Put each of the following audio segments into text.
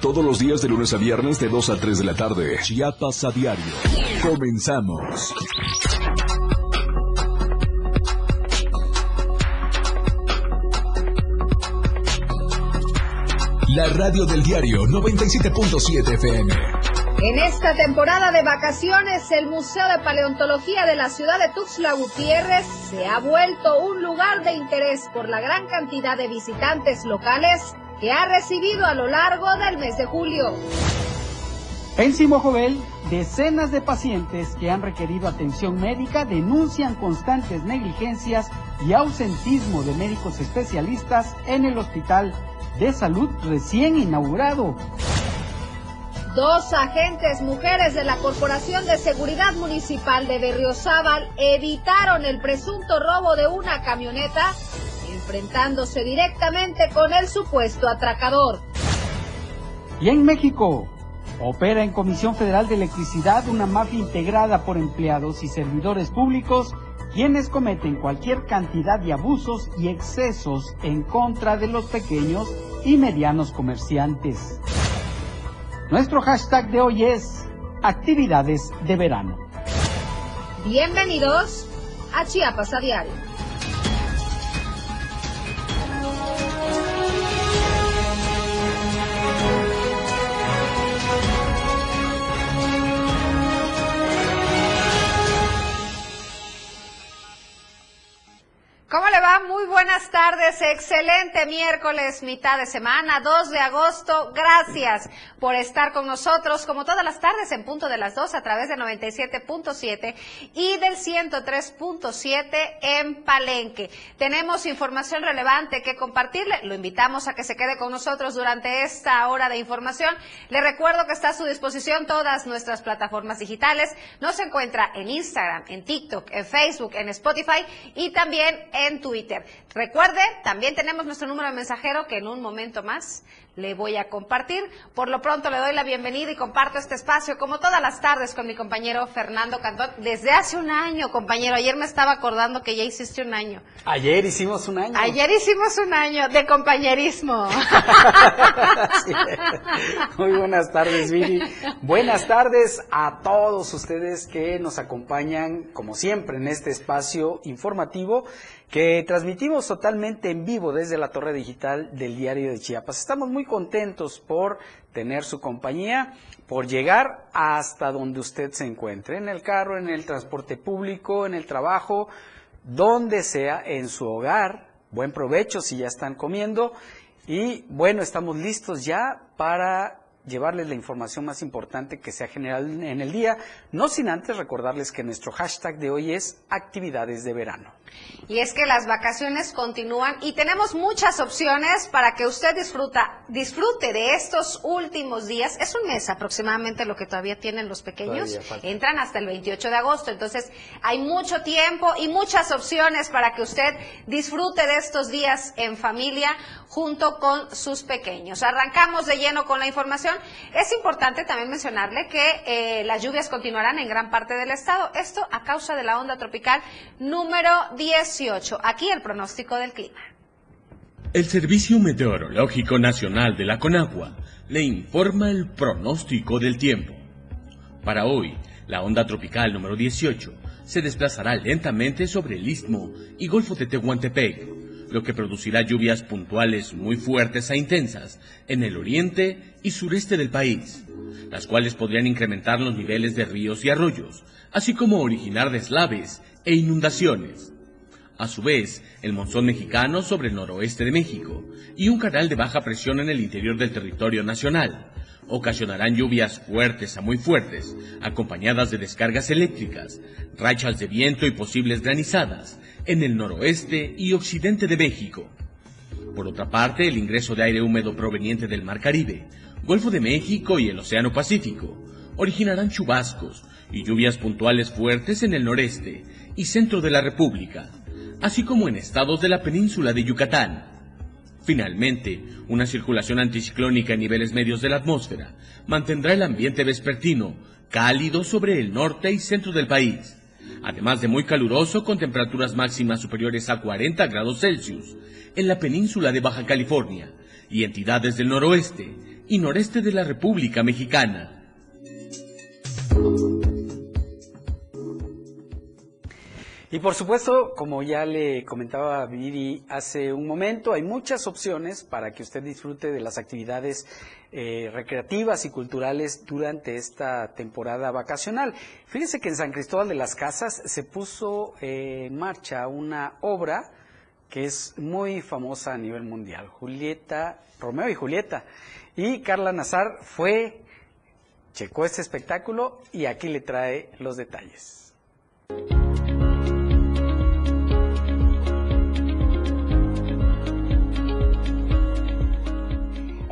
todos los días de lunes a viernes de 2 a 3 de la tarde. Chiapas a diario. Comenzamos. La radio del diario 97.7 FM. En esta temporada de vacaciones, el Museo de Paleontología de la ciudad de Tuxtla Gutiérrez se ha vuelto un lugar de interés por la gran cantidad de visitantes locales que ha recibido a lo largo del mes de julio. En Simojovel, decenas de pacientes que han requerido atención médica denuncian constantes negligencias y ausentismo de médicos especialistas en el hospital de salud recién inaugurado. Dos agentes mujeres de la Corporación de Seguridad Municipal de Berriozábal evitaron el presunto robo de una camioneta, enfrentándose directamente con el supuesto atracador. Y en México, opera en Comisión Federal de Electricidad una mafia integrada por empleados y servidores públicos quienes cometen cualquier cantidad de abusos y excesos en contra de los pequeños y medianos comerciantes. Nuestro hashtag de hoy es actividades de verano. Bienvenidos a Chiapas a Diario. ¿Cómo le va? Muy buenas tardes. Excelente miércoles, mitad de semana, 2 de agosto. Gracias por estar con nosotros, como todas las tardes, en punto de las 2 a través de 97.7 y del 103.7 en Palenque. Tenemos información relevante que compartirle. Lo invitamos a que se quede con nosotros durante esta hora de información. Le recuerdo que está a su disposición todas nuestras plataformas digitales. Nos encuentra en Instagram, en TikTok, en Facebook, en Spotify y también en Twitter. Recuerde, también tenemos nuestro número de mensajero que en un momento más le voy a compartir. Por lo pronto le doy la bienvenida y comparto este espacio como todas las tardes con mi compañero Fernando Cantón. Desde hace un año, compañero. Ayer me estaba acordando que ya hiciste un año. Ayer hicimos un año. Ayer hicimos un año de compañerismo. Muy buenas tardes, Viri. Buenas tardes a todos ustedes que nos acompañan, como siempre, en este espacio informativo que transmitimos totalmente en vivo desde la torre digital del diario de Chiapas. Estamos muy contentos por tener su compañía, por llegar hasta donde usted se encuentre, en el carro, en el transporte público, en el trabajo, donde sea, en su hogar. Buen provecho si ya están comiendo. Y bueno, estamos listos ya para llevarles la información más importante que se ha generado en el día, no sin antes recordarles que nuestro hashtag de hoy es actividades de verano. Y es que las vacaciones continúan y tenemos muchas opciones para que usted disfruta, disfrute de estos últimos días. Es un mes aproximadamente lo que todavía tienen los pequeños. Entran hasta el 28 de agosto. Entonces hay mucho tiempo y muchas opciones para que usted disfrute de estos días en familia junto con sus pequeños. Arrancamos de lleno con la información. Es importante también mencionarle que eh, las lluvias continuarán en gran parte del estado. Esto a causa de la onda tropical número 18. Aquí el pronóstico del clima. El Servicio Meteorológico Nacional de la Conagua le informa el pronóstico del tiempo. Para hoy, la onda tropical número 18 se desplazará lentamente sobre el istmo y golfo de Tehuantepec, lo que producirá lluvias puntuales muy fuertes e intensas en el oriente y sureste del país, las cuales podrían incrementar los niveles de ríos y arroyos, así como originar deslaves e inundaciones. A su vez, el monzón mexicano sobre el noroeste de México y un canal de baja presión en el interior del territorio nacional ocasionarán lluvias fuertes a muy fuertes, acompañadas de descargas eléctricas, rachas de viento y posibles granizadas en el noroeste y occidente de México. Por otra parte, el ingreso de aire húmedo proveniente del Mar Caribe, Golfo de México y el Océano Pacífico originarán chubascos y lluvias puntuales fuertes en el noreste y centro de la República, así como en estados de la península de Yucatán. Finalmente, una circulación anticiclónica en niveles medios de la atmósfera mantendrá el ambiente vespertino cálido sobre el norte y centro del país, además de muy caluroso con temperaturas máximas superiores a 40 grados Celsius en la península de Baja California y entidades del noroeste, y noreste de la República Mexicana. Y por supuesto, como ya le comentaba Viri hace un momento, hay muchas opciones para que usted disfrute de las actividades eh, recreativas y culturales durante esta temporada vacacional. Fíjese que en San Cristóbal de las Casas se puso en marcha una obra que es muy famosa a nivel mundial, Julieta, Romeo y Julieta. Y Carla Nazar fue, checó este espectáculo y aquí le trae los detalles.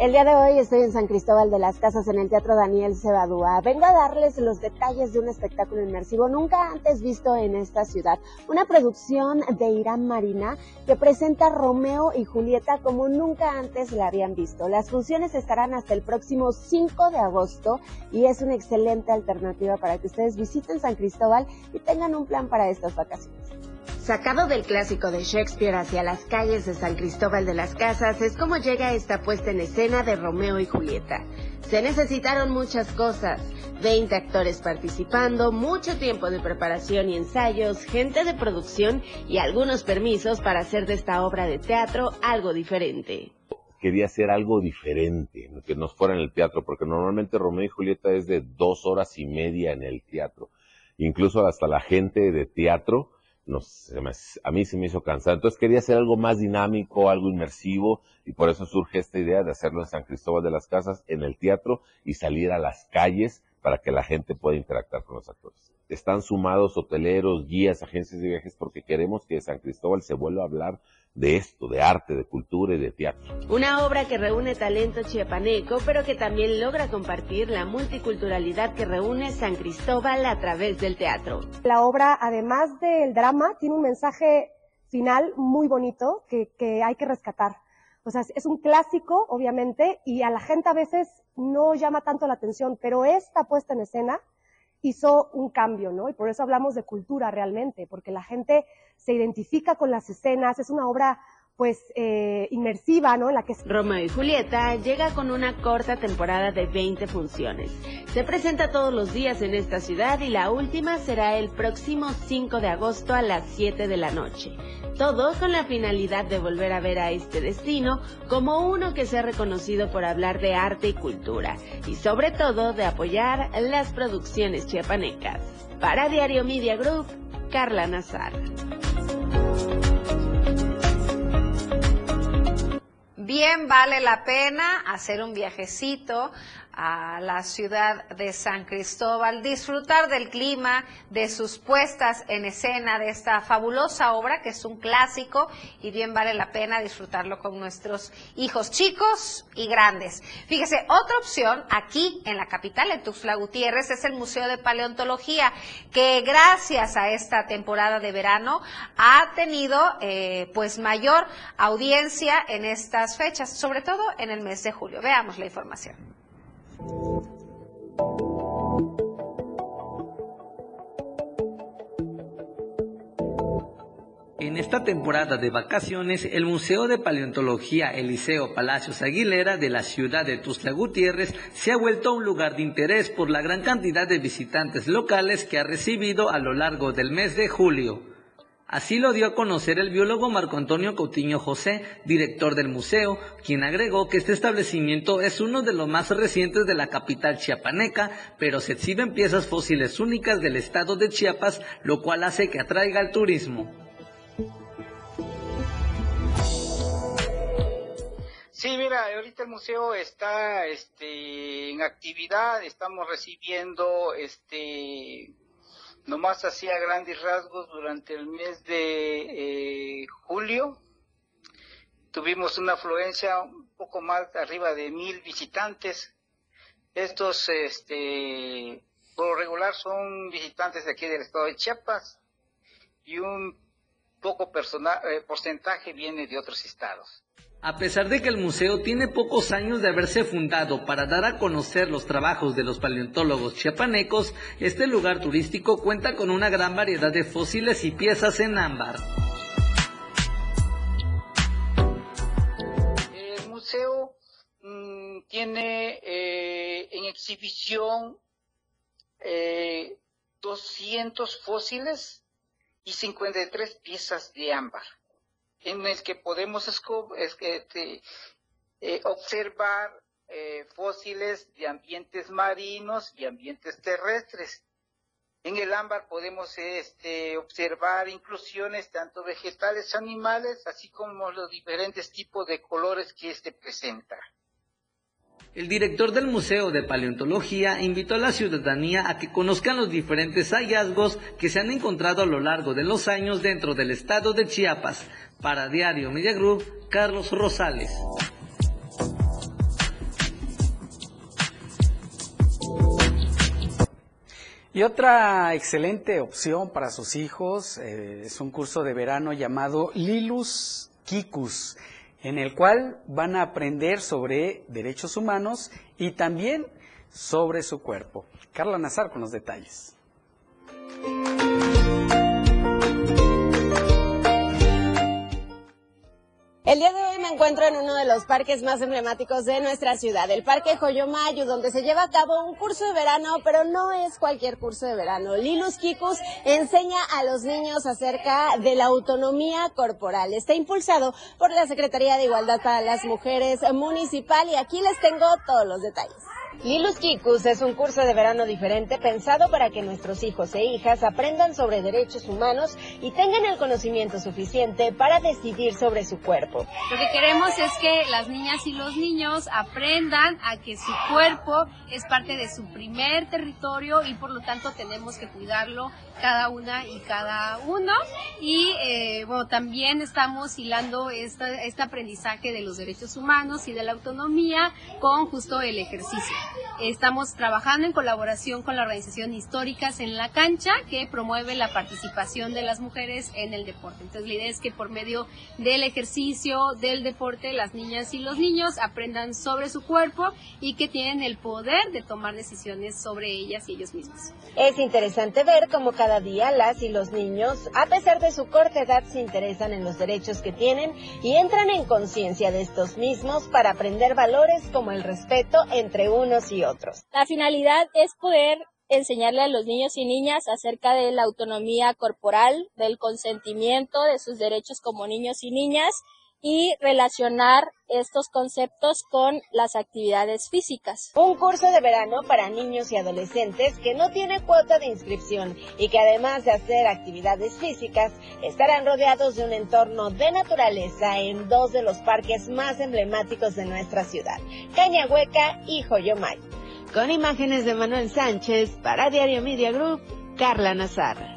El día de hoy estoy en San Cristóbal de las Casas en el Teatro Daniel Cebadúa. Vengo a darles los detalles de un espectáculo inmersivo nunca antes visto en esta ciudad. Una producción de Irán Marina que presenta Romeo y Julieta como nunca antes la habían visto. Las funciones estarán hasta el próximo 5 de agosto y es una excelente alternativa para que ustedes visiten San Cristóbal y tengan un plan para estas vacaciones. Sacado del clásico de Shakespeare hacia las calles de San Cristóbal de las Casas es como llega esta puesta en escena de Romeo y Julieta. Se necesitaron muchas cosas, 20 actores participando, mucho tiempo de preparación y ensayos, gente de producción y algunos permisos para hacer de esta obra de teatro algo diferente. Quería hacer algo diferente, que nos fuera en el teatro, porque normalmente Romeo y Julieta es de dos horas y media en el teatro. Incluso hasta la gente de teatro a mí se me hizo cansado. Entonces quería hacer algo más dinámico, algo inmersivo, y por eso surge esta idea de hacerlo en San Cristóbal de las Casas, en el teatro, y salir a las calles para que la gente pueda interactuar con los actores. Están sumados hoteleros, guías, agencias de viajes, porque queremos que San Cristóbal se vuelva a hablar de esto, de arte, de cultura y de teatro. Una obra que reúne talento chiapaneco, pero que también logra compartir la multiculturalidad que reúne San Cristóbal a través del teatro. La obra, además del drama, tiene un mensaje final muy bonito que, que hay que rescatar. O sea, es un clásico, obviamente, y a la gente a veces no llama tanto la atención, pero esta puesta en escena hizo un cambio, ¿no? Y por eso hablamos de cultura realmente, porque la gente se identifica con las escenas, es una obra pues eh, inmersiva, ¿no? La que. Romeo y Julieta llega con una corta temporada de 20 funciones. Se presenta todos los días en esta ciudad y la última será el próximo 5 de agosto a las 7 de la noche. Todo con la finalidad de volver a ver a este destino como uno que sea reconocido por hablar de arte y cultura y sobre todo de apoyar las producciones chiapanecas. Para Diario Media Group, Carla Nazar. Bien vale la pena hacer un viajecito a la ciudad de San Cristóbal, disfrutar del clima, de sus puestas en escena, de esta fabulosa obra que es un clásico y bien vale la pena disfrutarlo con nuestros hijos chicos y grandes. Fíjese, otra opción aquí en la capital, en Tuxtla Gutiérrez, es el Museo de Paleontología, que gracias a esta temporada de verano ha tenido eh, pues mayor audiencia en estas fechas, sobre todo en el mes de julio. Veamos la información. En esta temporada de vacaciones, el Museo de Paleontología Eliseo Palacios Aguilera de la ciudad de Tuzla Gutiérrez se ha vuelto un lugar de interés por la gran cantidad de visitantes locales que ha recibido a lo largo del mes de julio. Así lo dio a conocer el biólogo Marco Antonio Coutinho José, director del museo, quien agregó que este establecimiento es uno de los más recientes de la capital chiapaneca, pero se exhiben piezas fósiles únicas del estado de Chiapas, lo cual hace que atraiga al turismo. Sí, mira, ahorita el museo está este, en actividad, estamos recibiendo este, nomás hacía grandes rasgos durante el mes de eh, julio. Tuvimos una afluencia un poco más arriba de mil visitantes. Estos, este, por lo regular son visitantes de aquí del estado de Chiapas y un poco eh, porcentaje viene de otros estados. A pesar de que el museo tiene pocos años de haberse fundado para dar a conocer los trabajos de los paleontólogos chiapanecos, este lugar turístico cuenta con una gran variedad de fósiles y piezas en ámbar. El museo mm, tiene eh, en exhibición 200 fósiles y 53 piezas de ámbar, en el que podemos este, observar fósiles de ambientes marinos y ambientes terrestres. En el ámbar podemos este, observar inclusiones tanto vegetales, animales, así como los diferentes tipos de colores que este presenta. El director del Museo de Paleontología invitó a la ciudadanía a que conozcan los diferentes hallazgos que se han encontrado a lo largo de los años dentro del estado de Chiapas. Para Diario Media Group, Carlos Rosales. Y otra excelente opción para sus hijos eh, es un curso de verano llamado Lilus Kikus, en el cual van a aprender sobre derechos humanos y también sobre su cuerpo. Carla Nazar con los detalles. El día de hoy me encuentro en uno de los parques más emblemáticos de nuestra ciudad, el Parque Joyomayo, donde se lleva a cabo un curso de verano, pero no es cualquier curso de verano. Lilus Kikus enseña a los niños acerca de la autonomía corporal. Está impulsado por la Secretaría de Igualdad para las Mujeres Municipal y aquí les tengo todos los detalles. Lilus Kikus es un curso de verano diferente pensado para que nuestros hijos e hijas aprendan sobre derechos humanos y tengan el conocimiento suficiente para decidir sobre su cuerpo. Lo que queremos es que las niñas y los niños aprendan a que su cuerpo es parte de su primer territorio y por lo tanto tenemos que cuidarlo cada una y cada uno. Y eh, bueno, también estamos hilando este aprendizaje de los derechos humanos y de la autonomía con justo el ejercicio. Estamos trabajando en colaboración con la organización Históricas en la Cancha, que promueve la participación de las mujeres en el deporte. Entonces, la idea es que por medio del ejercicio, del deporte, las niñas y los niños aprendan sobre su cuerpo y que tienen el poder de tomar decisiones sobre ellas y ellos mismos. Es interesante ver cómo cada día las y los niños, a pesar de su corta edad, se interesan en los derechos que tienen y entran en conciencia de estos mismos para aprender valores como el respeto entre unos y otros. La finalidad es poder enseñarle a los niños y niñas acerca de la autonomía corporal, del consentimiento, de sus derechos como niños y niñas y relacionar estos conceptos con las actividades físicas. Un curso de verano para niños y adolescentes que no tiene cuota de inscripción y que además de hacer actividades físicas estarán rodeados de un entorno de naturaleza en dos de los parques más emblemáticos de nuestra ciudad, Cañahueca y Joyomay. Con imágenes de Manuel Sánchez para Diario Media Group, Carla Nazar.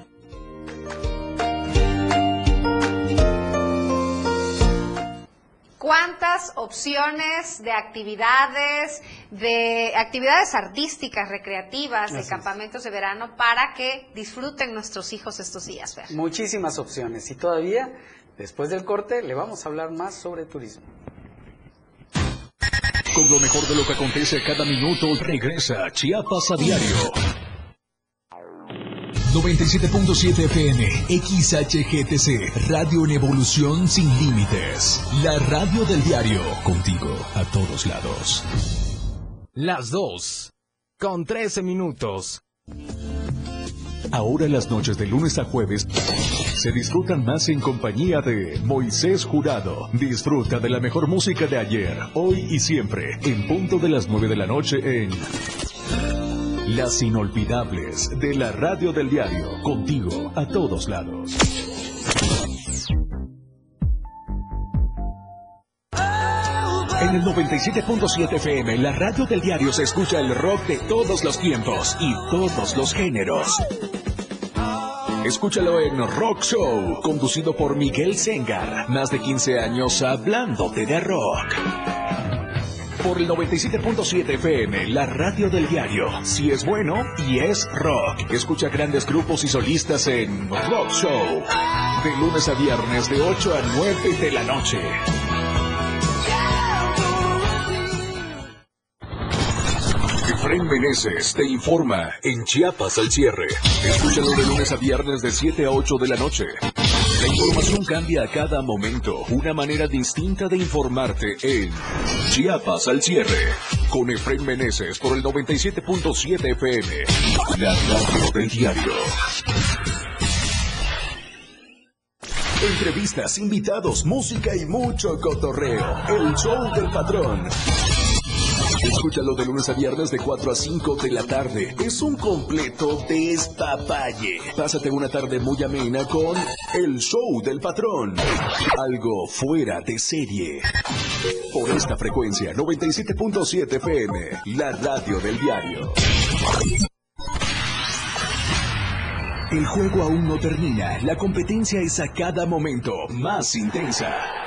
Cuántas opciones de actividades, de actividades artísticas, recreativas, de campamentos de verano para que disfruten nuestros hijos estos días. Muchísimas opciones y todavía, después del corte, le vamos a hablar más sobre turismo. Con lo mejor de lo que acontece cada minuto, regresa Chiapas a diario. 97.7 FM, XHGTC, Radio en Evolución Sin Límites. La radio del diario, contigo a todos lados. Las 2, con 13 minutos. Ahora las noches de lunes a jueves se disfrutan más en compañía de Moisés Jurado. Disfruta de la mejor música de ayer, hoy y siempre, en punto de las 9 de la noche en las inolvidables de la radio del diario, contigo a todos lados. En el 97.7 FM, la radio del diario se escucha el rock de todos los tiempos y todos los géneros. Escúchalo en Rock Show, conducido por Miguel Sengar. Más de 15 años hablándote de rock por el 97.7 FM, la radio del diario. Si es bueno y es rock. Escucha grandes grupos y solistas en Rock Show. De lunes a viernes de 8 a 9 de la noche. Efren Meneses te informa en Chiapas al cierre. Escúchalo de lunes a viernes de 7 a 8 de la noche. La información cambia a cada momento. Una manera distinta de informarte en Chiapas al cierre. con Efraín Meneses por el 97.7 FM. La radio del diario. Entrevistas, invitados, música y mucho cotorreo. El show del patrón. Escúchalo de lunes a viernes de 4 a 5 de la tarde. Es un completo despapalle. Pásate una tarde muy amena con El Show del Patrón. Algo fuera de serie. Por esta frecuencia, 97.7 FM, la radio del diario. El juego aún no termina. La competencia es a cada momento más intensa.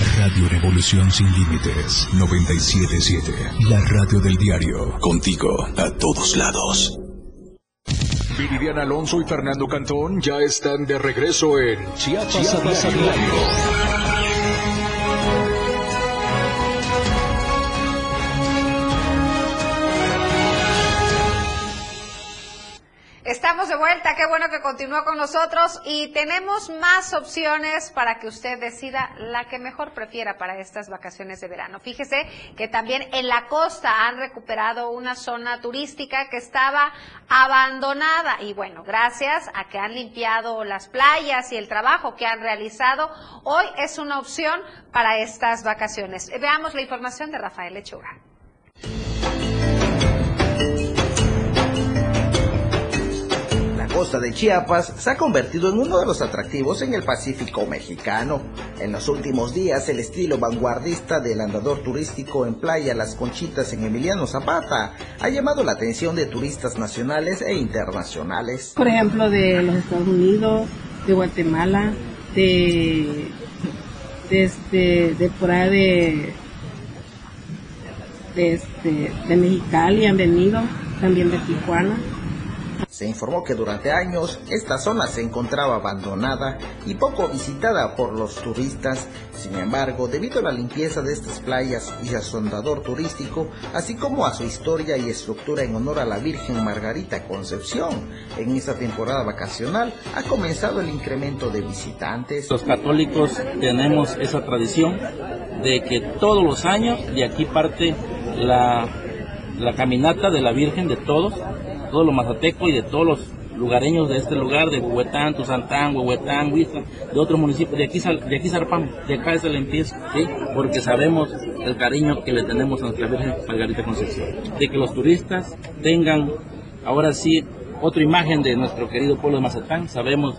Radio Revolución Sin Límites 977. La radio del diario. Contigo a todos lados. Viridiana Alonso y Fernando Cantón ya están de regreso en Chiapas, Chiapas a diario. De vuelta, qué bueno que continúa con nosotros y tenemos más opciones para que usted decida la que mejor prefiera para estas vacaciones de verano. Fíjese que también en la costa han recuperado una zona turística que estaba abandonada y bueno, gracias a que han limpiado las playas y el trabajo que han realizado, hoy es una opción para estas vacaciones. Veamos la información de Rafael Lechuga. Costa de Chiapas se ha convertido en uno de los atractivos en el Pacífico mexicano. En los últimos días, el estilo vanguardista del andador turístico en playa Las Conchitas en Emiliano Zapata ha llamado la atención de turistas nacionales e internacionales. Por ejemplo, de los Estados Unidos, de Guatemala, de, de, este, de por ahí de, de, este, de Mexicali han venido, también de Tijuana. Se informó que durante años esta zona se encontraba abandonada y poco visitada por los turistas. Sin embargo, debido a la limpieza de estas playas y a su andador turístico, así como a su historia y estructura en honor a la Virgen Margarita Concepción, en esta temporada vacacional ha comenzado el incremento de visitantes. Los católicos tenemos esa tradición de que todos los años de aquí parte la, la caminata de la Virgen de todos todos los mazatecos y de todos los lugareños de este lugar, de Huehuetán, Tuzantán, Huehuetán, Huizta, de otros municipios, de aquí, de aquí zarpamos, de acá es el empiezo, ¿sí? porque sabemos el cariño que le tenemos a nuestra Virgen Margarita Concepción, de que los turistas tengan ahora sí otra imagen de nuestro querido pueblo de Mazatán, sabemos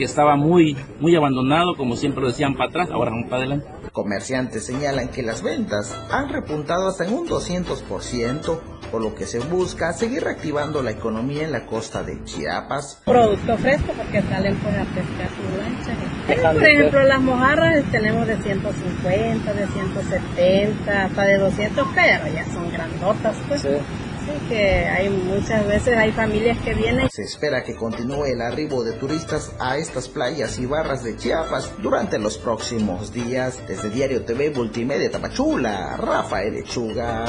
que estaba muy, muy abandonado, como siempre lo decían para atrás, ahora vamos para adelante. Comerciantes señalan que las ventas han repuntado hasta en un 200%, por lo que se busca seguir reactivando la economía en la costa de Chiapas. Producto fresco porque salen por a pescar su lancha. Por ejemplo, las mojarras tenemos de 150, de 170, hasta de 200, pero ya son grandotas pues. Sí que hay muchas veces hay familias que vienen. Se espera que continúe el arribo de turistas a estas playas y barras de Chiapas durante los próximos días. Desde Diario TV Multimedia Tapachula, Rafael Lechuga.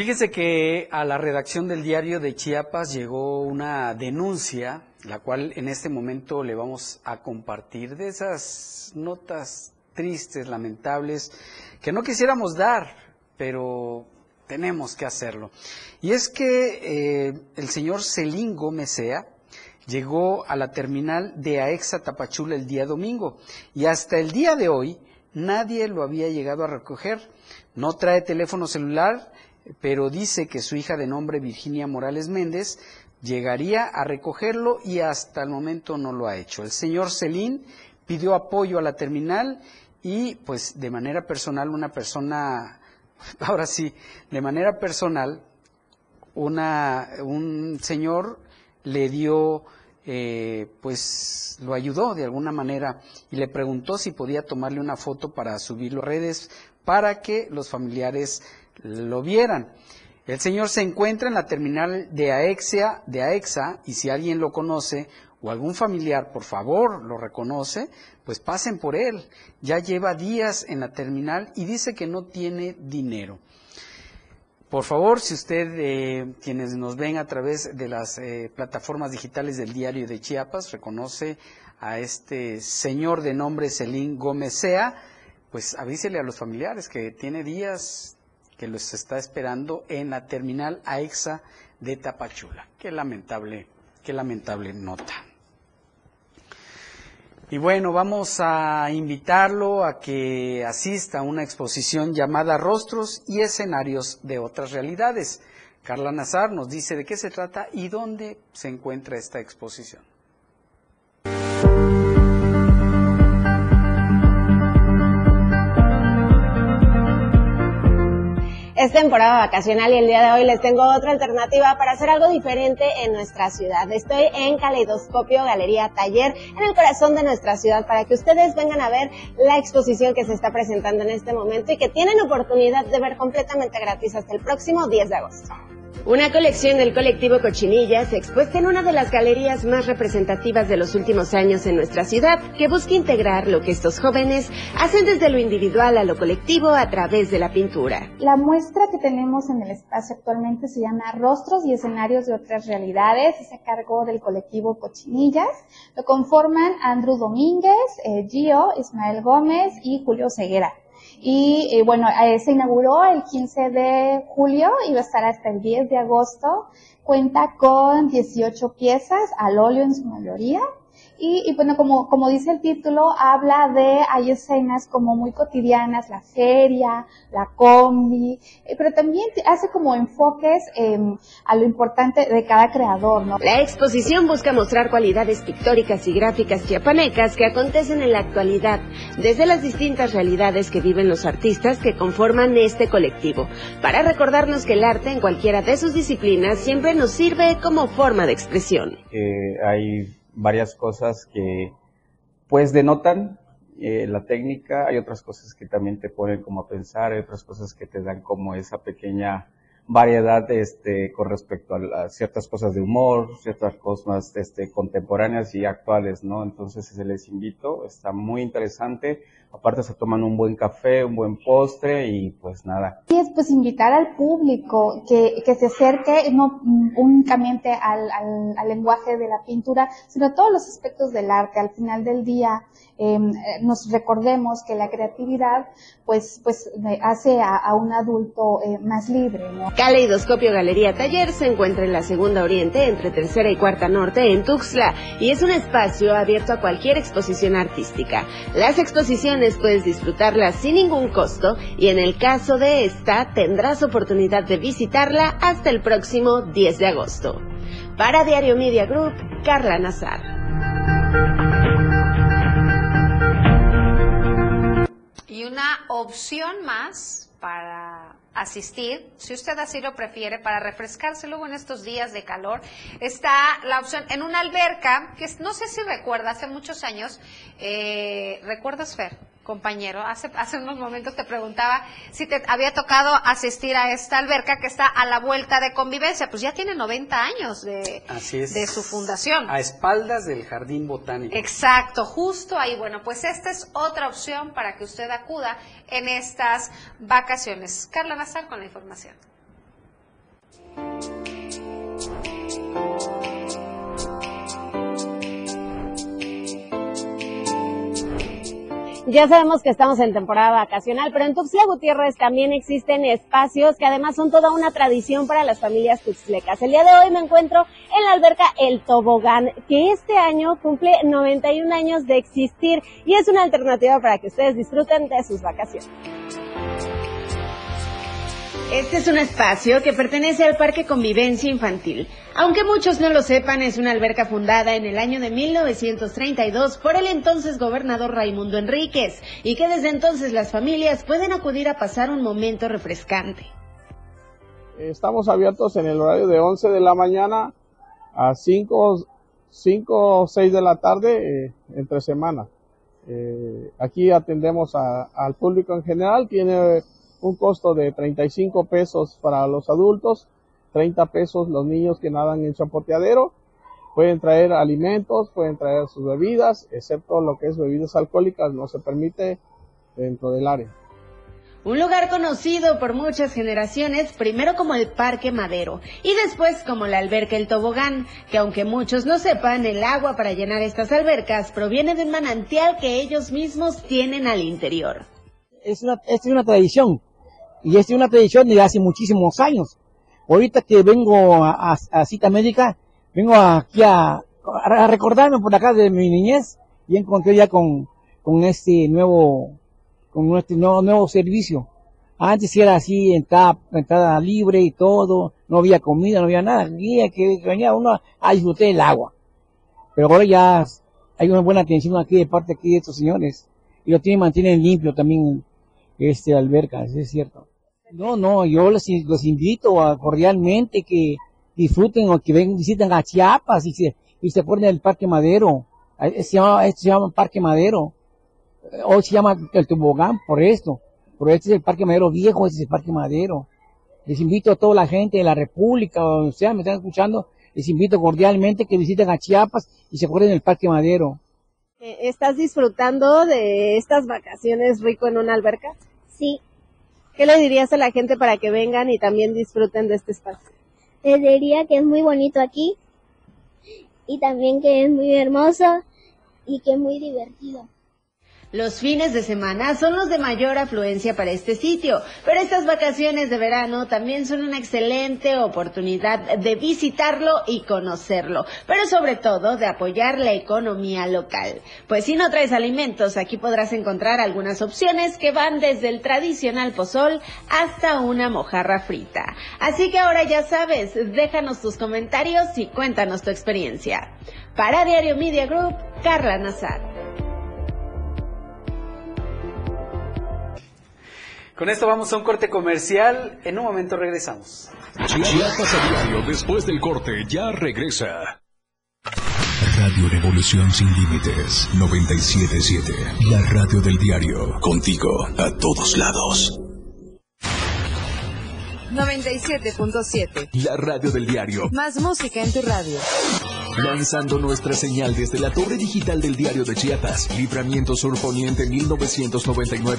Fíjese que a la redacción del diario de Chiapas llegó una denuncia, la cual en este momento le vamos a compartir de esas notas tristes, lamentables, que no quisiéramos dar, pero tenemos que hacerlo. Y es que eh, el señor Celingo Mesea llegó a la terminal de Aexa Tapachula el día domingo y hasta el día de hoy nadie lo había llegado a recoger. No trae teléfono celular, pero dice que su hija de nombre Virginia Morales Méndez llegaría a recogerlo y hasta el momento no lo ha hecho. El señor Celín pidió apoyo a la terminal y pues de manera personal una persona, ahora sí, de manera personal, una, un señor le dio eh, pues lo ayudó de alguna manera y le preguntó si podía tomarle una foto para subirlo a redes para que los familiares lo vieran. El señor se encuentra en la terminal de AEXA, de AEXA y si alguien lo conoce o algún familiar, por favor, lo reconoce, pues pasen por él. Ya lleva días en la terminal y dice que no tiene dinero. Por favor, si usted, eh, quienes nos ven a través de las eh, plataformas digitales del diario de Chiapas, reconoce a este señor de nombre Celín Gómez Sea, pues avísele a los familiares que tiene días que los está esperando en la terminal AEXA de Tapachula. Qué lamentable, qué lamentable nota. Y bueno, vamos a invitarlo a que asista a una exposición llamada Rostros y escenarios de otras realidades. Carla Nazar nos dice de qué se trata y dónde se encuentra esta exposición. Es temporada vacacional y el día de hoy les tengo otra alternativa para hacer algo diferente en nuestra ciudad. Estoy en Caleidoscopio Galería Taller, en el corazón de nuestra ciudad, para que ustedes vengan a ver la exposición que se está presentando en este momento y que tienen oportunidad de ver completamente gratis hasta el próximo 10 de agosto. Una colección del colectivo Cochinillas expuesta en una de las galerías más representativas de los últimos años en nuestra ciudad, que busca integrar lo que estos jóvenes hacen desde lo individual a lo colectivo a través de la pintura. La muestra que tenemos en el espacio actualmente se llama Rostros y escenarios de otras realidades, se cargó del colectivo Cochinillas. Lo conforman Andrew Domínguez, eh, Gio, Ismael Gómez y Julio Ceguera. Y eh, bueno, eh, se inauguró el 15 de julio y va a estar hasta el 10 de agosto. Cuenta con 18 piezas al óleo en su mayoría y, bueno, como, como dice el título, habla de, hay escenas como muy cotidianas, la feria, la combi, eh, pero también hace como enfoques a lo importante de cada creador, ¿no? La exposición busca mostrar cualidades pictóricas y gráficas chiapanecas que acontecen en la actualidad, desde las distintas realidades que viven los artistas que conforman este colectivo, para recordarnos que el arte en cualquiera de sus disciplinas siempre nos sirve como forma de expresión. Eh, hay varias cosas que pues denotan eh, la técnica, hay otras cosas que también te ponen como a pensar, hay otras cosas que te dan como esa pequeña variedad este, con respecto a, ciertas cosas de humor, ciertas cosas este, contemporáneas y actuales, ¿no? Entonces se les invito, está muy interesante. Aparte se toman un buen café, un buen postre y pues nada. Y es pues invitar al público que, que se acerque no únicamente al, al, al lenguaje de la pintura, sino a todos los aspectos del arte. Al final del día, Em, eh, nos recordemos que la creatividad pues, pues hace a, un adulto eh, más libre. ¿no? Caleidoscopio Galería Taller se encuentra en la Segunda Oriente entre Tercera y Cuarta Norte en Tuxtla y es un espacio abierto a cualquier exposición artística. Las exposiciones puedes disfrutarlas sin ningún costo y en el caso de esta tendrás oportunidad de visitarla hasta el próximo 10 de agosto. Para Diario Media Group, Carla Nazar. Y una opción más para asistir, si usted así lo prefiere, para refrescarse luego en estos días de calor, está la opción en una alberca, que no sé si recuerda, hace muchos años, eh, ¿recuerdas, Fer? Compañero, hace, hace unos momentos te preguntaba si te había tocado asistir a esta alberca que está a la vuelta de convivencia, pues ya tiene 90 años de, de su fundación. A espaldas del Jardín Botánico. Exacto, justo ahí. Bueno, pues esta es otra opción para que usted acuda en estas vacaciones. Carla Nazar con la información. Ya sabemos que estamos en temporada vacacional, pero en Tuxtla Gutiérrez también existen espacios que además son toda una tradición para las familias tuxtlecas. El día de hoy me encuentro en la alberca El Tobogán, que este año cumple 91 años de existir y es una alternativa para que ustedes disfruten de sus vacaciones. Este es un espacio que pertenece al Parque Convivencia Infantil. Aunque muchos no lo sepan, es una alberca fundada en el año de 1932 por el entonces gobernador Raimundo Enríquez y que desde entonces las familias pueden acudir a pasar un momento refrescante. Estamos abiertos en el horario de 11 de la mañana a 5, 5 o 6 de la tarde eh, entre semana. Eh, aquí atendemos al público en general, tiene un costo de 35 pesos para los adultos, 30 pesos los niños que nadan en chapoteadero. Pueden traer alimentos, pueden traer sus bebidas, excepto lo que es bebidas alcohólicas, no se permite dentro del área. Un lugar conocido por muchas generaciones, primero como el Parque Madero y después como la alberca El Tobogán, que aunque muchos no sepan, el agua para llenar estas albercas proviene de un manantial que ellos mismos tienen al interior. Es una, es una tradición, y es una tradición de hace muchísimos años. Ahorita que vengo a, cita médica, vengo aquí a, recordarme por acá de mi niñez y encontré ya con, con este nuevo con nuestro nuevo, servicio. Antes era así, entrada, entrada libre y todo, no había comida, no había nada. Y que venía uno a disfrutar el agua. Pero ahora ya hay una buena atención aquí de parte aquí de estos señores. Y lo tienen, mantienen limpio también este alberca, es cierto. No, no, yo los, los invito a, cordialmente que disfruten o que vengan, visiten a Chiapas y se, y se ponen el Parque Madero. Se llama, esto se llama Parque Madero hoy se llama el tobogán por esto, pero este es el Parque Madero Viejo, este es el Parque Madero. Les invito a toda la gente de la República, o sea, me están escuchando, les invito cordialmente que visiten a Chiapas y se en el Parque Madero. Eh, ¿Estás disfrutando de estas vacaciones rico en una alberca? Sí. ¿Qué le dirías a la gente para que vengan y también disfruten de este espacio? Les diría que es muy bonito aquí y también que es muy hermoso y que es muy divertido. Los fines de semana son los de mayor afluencia para este sitio, pero estas vacaciones de verano también son una excelente oportunidad de visitarlo y conocerlo, pero sobre todo de apoyar la economía local. Pues si no traes alimentos, aquí podrás encontrar algunas opciones que van desde el tradicional pozol hasta una mojarra frita. Así que ahora ya sabes, déjanos tus comentarios y cuéntanos tu experiencia. Para Diario Media Group, Carla Nazar. Con esto vamos a un corte comercial. En un momento regresamos. Chiapas a diario, después del corte, ya regresa. Radio Revolución Sin Límites 977. La radio del diario. Contigo a todos lados. 97.7. La radio del diario. Más música en tu radio. Lanzando nuestra señal desde la torre digital del diario de Chiapas. Libramiento Sur Poniente 1999.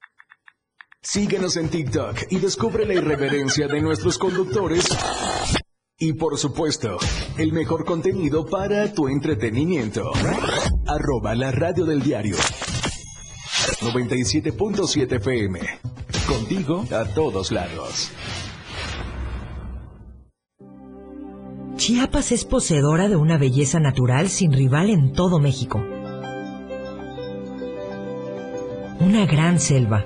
Síguenos en TikTok y descubre la irreverencia de nuestros conductores. Y por supuesto, el mejor contenido para tu entretenimiento. Arroba la radio del diario. 97.7 FM. Contigo a todos lados. Chiapas es poseedora de una belleza natural sin rival en todo México. Una gran selva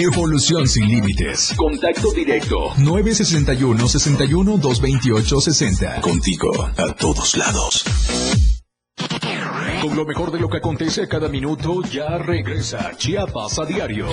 Evolución sin límites. Contacto directo 961 61 228 60. Contigo a todos lados. Con lo mejor de lo que acontece cada minuto, ya regresa Chiapas a diario.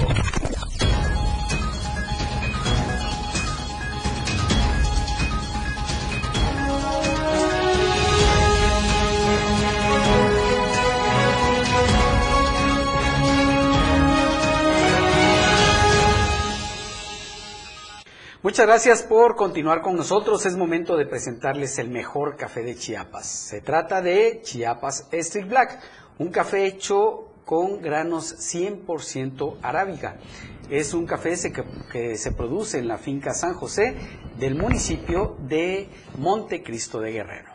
Muchas gracias por continuar con nosotros. Es momento de presentarles el mejor café de Chiapas. Se trata de Chiapas Street Black, un café hecho con granos 100% arábiga. Es un café que, que, se produce en la finca San José del municipio de Montecristo de Guerrero.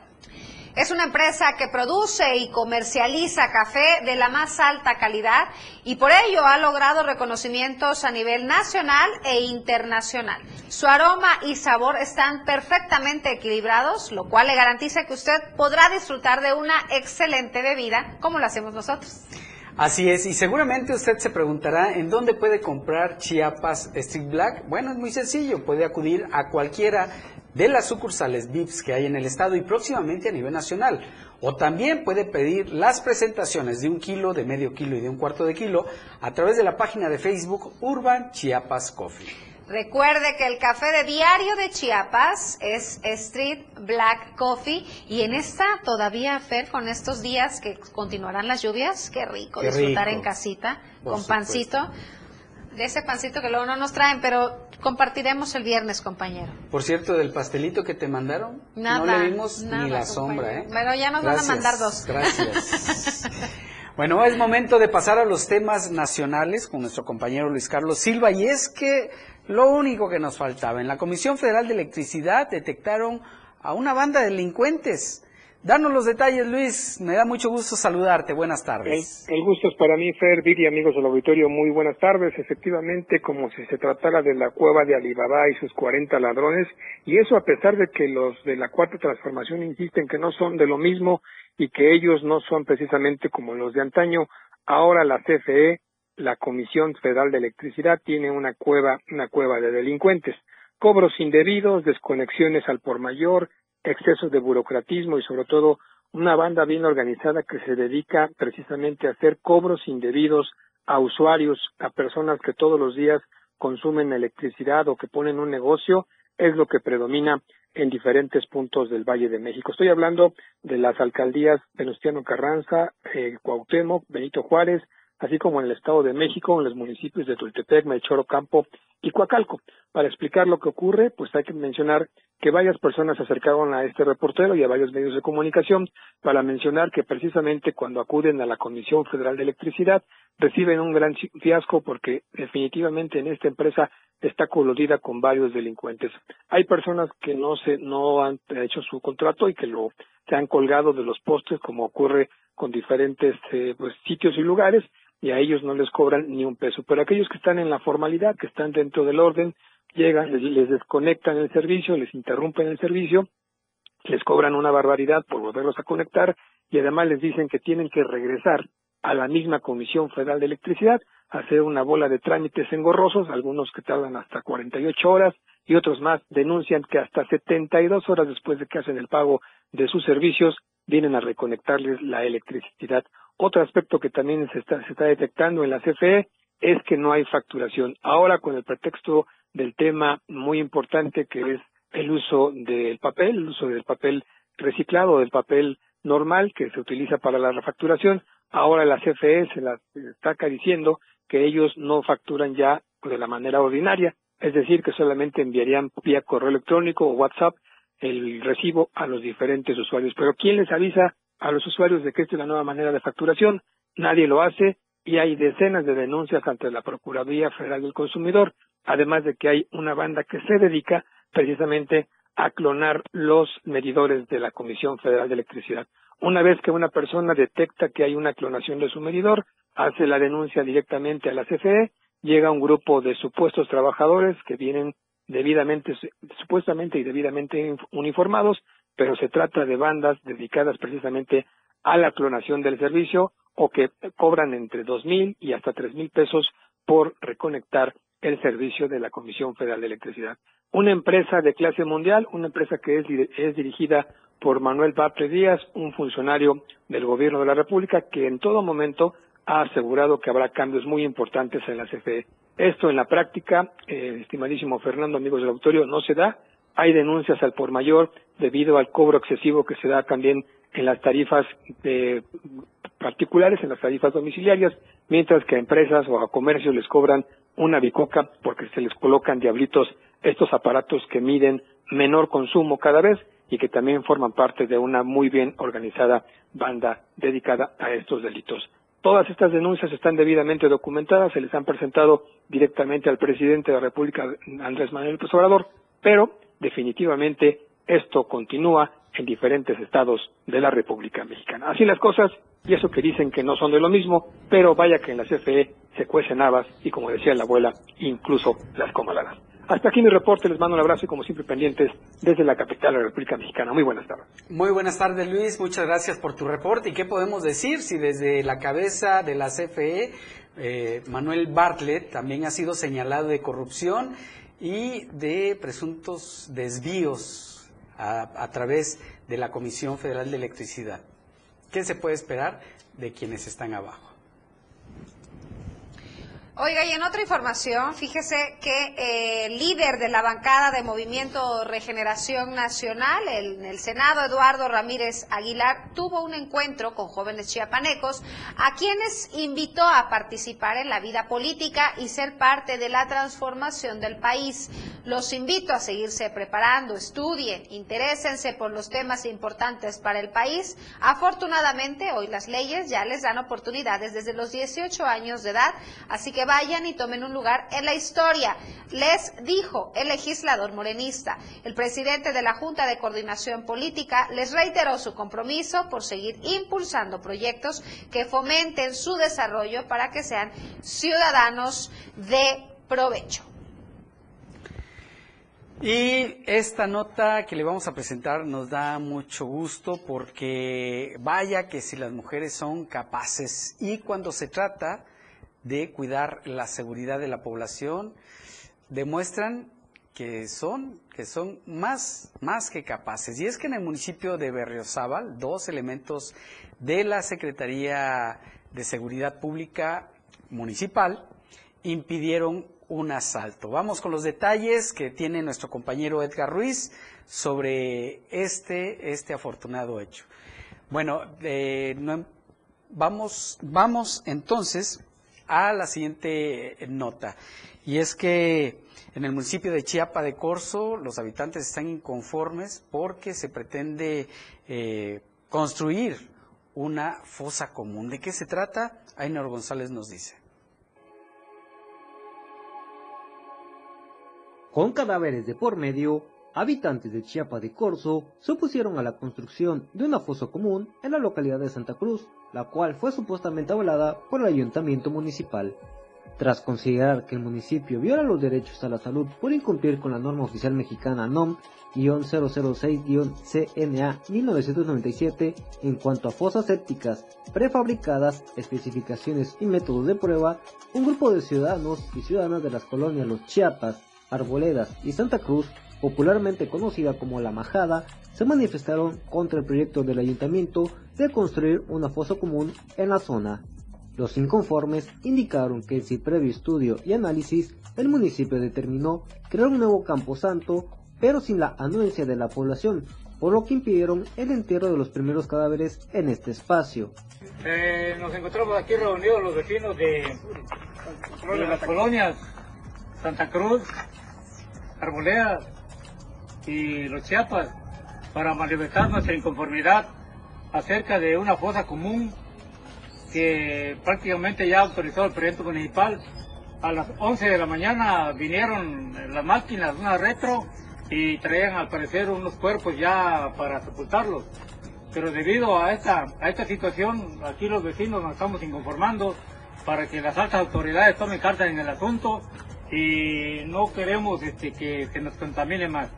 Es una empresa que produce y comercializa café de la más alta calidad y por ello ha logrado reconocimientos a nivel nacional e internacional. Su aroma y sabor están perfectamente equilibrados, lo cual le garantiza que usted podrá disfrutar de una excelente bebida como lo hacemos nosotros. Así es, y seguramente usted se preguntará en dónde puede comprar Chiapas Street Black. Bueno, es muy sencillo, puede acudir a cualquiera de las sucursales VIPS que hay en el estado y próximamente a nivel nacional. O también puede pedir las presentaciones de un kilo, de medio kilo y de un cuarto de kilo a través de la página de Facebook Urban Chiapas Coffee. Recuerde que el café de diario de Chiapas es Street Black Coffee y en esta todavía, Fer, con estos días que continuarán las lluvias, qué rico Qué disfrutar rico. en casita Por con supuesto. pancito. De ese pancito que luego no nos traen, pero compartiremos el viernes, compañero. Por cierto, del pastelito que te mandaron, Nada, no le vimos nada, ni la compañero. sombra, ¿eh? Pero ya nos Gracias, van a mandar dos. Gracias. bueno, es momento de pasar a los temas nacionales con nuestro compañero Luis Carlos Silva y es que lo único que nos faltaba, en la Comisión Federal de Electricidad detectaron a una banda de delincuentes. Danos los detalles, Luis. Me da mucho gusto saludarte. Buenas El, tardes. el gusto es para mí, Fer, Viri, amigos del auditorio, muy buenas tardes. Efectivamente, como si se tratara de la cueva de Alibaba y sus 40 ladrones, y eso a pesar de que los de la Cuarta Transformación insisten que no son de lo mismo y que ellos no son precisamente como los de antaño. Ahora la CFE, la Comisión Federal de Electricidad, tiene una cueva, una cueva de delincuentes. Cobros indebidos, desconexiones al por mayor, excesos de burocratismo y sobre todo una banda bien organizada que se dedica precisamente a hacer cobros indebidos a usuarios, a personas que todos los días consumen electricidad o que ponen un negocio, es lo que predomina en diferentes puntos del Valle de México. Estoy hablando de las alcaldías Venustiano Carranza, eh, Cuauhtémoc, Benito Juárez, así como en el Estado de México, en los municipios de Tultepec, Melchor Ocampo y Coacalco. Para explicar lo que ocurre, pues hay que mencionar que varias personas se acercaron a este reportero y a varios medios de comunicación para mencionar que precisamente cuando acuden a la Comisión Federal de Electricidad reciben un gran fiasco porque definitivamente en esta empresa está coludida con varios delincuentes. Hay personas que no se no han hecho su contrato y que lo se han colgado de los postes como ocurre con diferentes eh, pues, sitios y lugares y a ellos no les cobran ni un peso. Pero aquellos que están en la formalidad, que están dentro del orden, llegan, les, desconectan el servicio, les interrumpen el servicio, les cobran una barbaridad por volverlos a conectar y además les dicen que tienen que regresar a la misma Comisión Federal de Electricidad, hacer una bola de trámites engorrosos, algunos que tardan hasta 48 horas y otros más denuncian que hasta 72 horas después de que hacen el pago de sus servicios vienen a reconectarles la electricidad. Otro aspecto que también se está, se está detectando en la CFE es que no hay facturación. Ahora con el pretexto del tema muy importante que es el uso del papel, el uso del papel reciclado, del papel normal que se utiliza para la refacturación, ahora la CFE se la está diciendo que ellos no facturan ya de la manera ordinaria, es decir, que solamente enviarían vía correo electrónico o WhatsApp el recibo a los diferentes usuarios. Pero ¿quién les avisa a los usuarios de que esta es la nueva manera de facturación? Nadie lo hace y hay decenas de denuncias ante la Procuraduría Federal del Consumidor, además de que hay una banda que se dedica precisamente a clonar los medidores de la Comisión Federal de Electricidad. Una vez que una persona detecta que hay una clonación de su medidor, hace la denuncia directamente a la CFE, llega un grupo de supuestos trabajadores que vienen debidamente, supuestamente y debidamente uniformados, pero se trata de bandas dedicadas precisamente a la clonación del servicio o que cobran entre dos mil y hasta tres mil pesos por reconectar el servicio de la Comisión Federal de Electricidad. Una empresa de clase mundial, una empresa que es, es dirigida por Manuel Bartlett Díaz, un funcionario del Gobierno de la República que en todo momento ha asegurado que habrá cambios muy importantes en la CFE. Esto en la práctica, eh, estimadísimo Fernando, amigos del auditorio, no se da. Hay denuncias al por mayor debido al cobro excesivo que se da también en las tarifas de particulares, en las tarifas domiciliarias, mientras que a empresas o a comercios les cobran una bicoca porque se les colocan diablitos estos aparatos que miden menor consumo cada vez y que también forman parte de una muy bien organizada banda dedicada a estos delitos. Todas estas denuncias están debidamente documentadas, se les han presentado directamente al presidente de la República, Andrés Manuel López pero definitivamente esto continúa en diferentes estados de la República Mexicana. Así las cosas, y eso que dicen que no son de lo mismo, pero vaya que en la CFE se cuecen habas y, como decía la abuela, incluso las comaladas. Hasta aquí mi reporte, les mando un abrazo y como siempre pendientes desde la capital de la República Mexicana. Muy buenas tardes. Muy buenas tardes Luis, muchas gracias por tu reporte. ¿Y qué podemos decir si desde la cabeza de la CFE, eh, Manuel Bartlett también ha sido señalado de corrupción y de presuntos desvíos a, través de la Comisión Federal de Electricidad? ¿Qué se puede esperar de quienes están abajo? Oiga, y en otra información, fíjese que eh, el líder de la bancada de Movimiento Regeneración Nacional, en el Senado, Eduardo Ramírez Aguilar, tuvo un encuentro con jóvenes chiapanecos a quienes invitó a participar en la vida política y ser parte de la transformación del país. Los invito a seguirse preparando, estudien, interésense por los temas importantes para el país. Afortunadamente, hoy las leyes ya les dan oportunidades desde los 18 años de edad, así que vayan y tomen un lugar en la historia. Les dijo el legislador morenista. El presidente de la Junta de Coordinación Política les reiteró su compromiso por seguir impulsando proyectos que fomenten su desarrollo para que sean ciudadanos de provecho. Y esta nota que le vamos a presentar nos da mucho gusto porque vaya que si las mujeres son capaces y cuando se trata de cuidar la seguridad de la población, demuestran que son, que son más, más que capaces. Y es que en el municipio de Berriozábal, dos elementos de la Secretaría de Seguridad Pública Municipal impidieron un asalto. Vamos con los detalles que tiene nuestro compañero Edgar Ruiz sobre este, este afortunado hecho. Bueno, eh, vamos, vamos entonces a la siguiente nota. Y es que en el municipio de Chiapa de Corzo los habitantes están inconformes porque se pretende eh, construir una fosa común. ¿De qué se trata? Ainor González nos dice. Con cadáveres de por medio, habitantes de Chiapa de Corzo se opusieron a la construcción de una fosa común en la localidad de Santa Cruz, la cual fue supuestamente avalada por el ayuntamiento municipal. Tras considerar que el municipio viola los derechos a la salud por incumplir con la norma oficial mexicana NOM-006-CNA 1997 en cuanto a fosas sépticas prefabricadas, especificaciones y métodos de prueba, un grupo de ciudadanos y ciudadanas de las colonias Los Chiapas, Arboledas y Santa Cruz popularmente conocida como La Majada, se manifestaron contra el proyecto del ayuntamiento de construir una fosa común en la zona. Los inconformes indicaron que sin previo estudio y análisis, el municipio determinó crear un nuevo camposanto, pero sin la anuencia de la población, por lo que impidieron el entierro de los primeros cadáveres en este espacio. Eh, nos encontramos aquí reunidos los vecinos de, las colonias Santa Cruz, Arboleda, y los Chiapas para manifestar nuestra inconformidad acerca de una fosa común que prácticamente ya autorizó el presidente municipal. A las 11 de la mañana vinieron las máquinas, una retro, y traían al parecer unos cuerpos ya para sepultarlos. Pero debido a esta, a esta situación, aquí los vecinos nos estamos inconformando para que las altas autoridades tomen cartas en el asunto y no queremos este, que, que nos contamine más.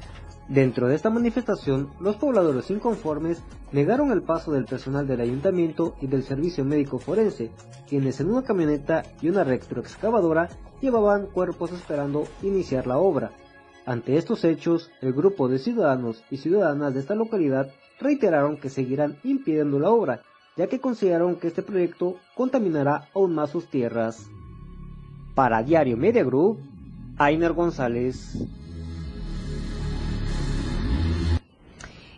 Dentro de esta manifestación, los pobladores inconformes negaron el paso del personal del ayuntamiento y del servicio médico forense, quienes en una camioneta y una retroexcavadora llevaban cuerpos esperando iniciar la obra. Ante estos hechos, el grupo de ciudadanos y ciudadanas de esta localidad reiteraron que seguirán impidiendo la obra, ya que consideraron que este proyecto contaminará aún más sus tierras. Para Diario Media Group, Ainer González.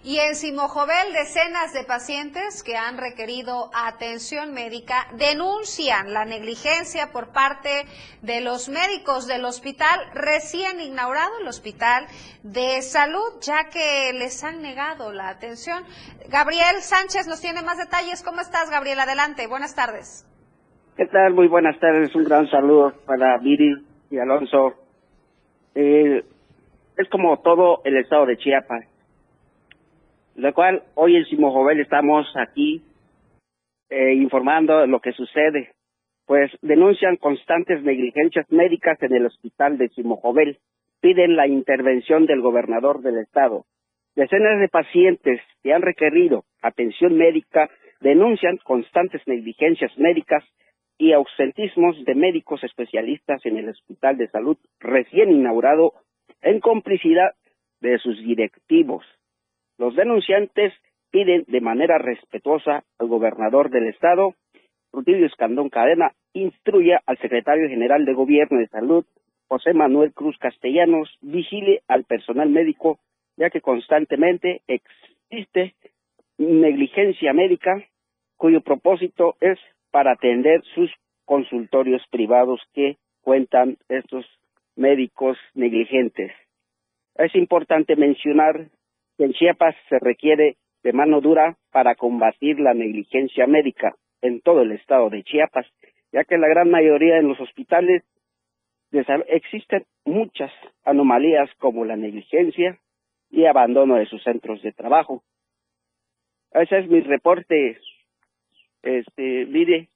Y en Simojovel, decenas de pacientes que han requerido atención médica denuncian la negligencia por parte de los médicos del hospital recién inaugurado, el Hospital de Salud, ya que les han negado la atención. Gabriel Sánchez nos tiene más detalles. ¿Cómo estás, Gabriel? Adelante. Buenas tardes. ¿Qué tal? Muy buenas tardes. Un gran saludo para Viri y Alonso. Eh, es como todo el estado de Chiapas lo cual hoy en Simojovel estamos aquí eh, informando lo que sucede, pues denuncian constantes negligencias médicas en el hospital de Simojovel, piden la intervención del gobernador del estado. Decenas de pacientes que han requerido atención médica denuncian constantes negligencias médicas y ausentismos de médicos especialistas en el hospital de salud recién inaugurado en complicidad de sus directivos. Los denunciantes piden de manera respetuosa al gobernador del estado, Rutilio Escandón Cadena, instruya al secretario general de Gobierno de Salud, José Manuel Cruz Castellanos, vigile al personal médico, ya que constantemente existe negligencia médica cuyo propósito es para atender sus consultorios privados que cuentan estos médicos negligentes. Es importante mencionar en Chiapas se requiere de mano dura para combatir la negligencia médica en todo el estado de Chiapas, ya que en la gran mayoría de los hospitales existen muchas anomalías como la negligencia y abandono de sus centros de trabajo. Ese es mi reporte, este, mire,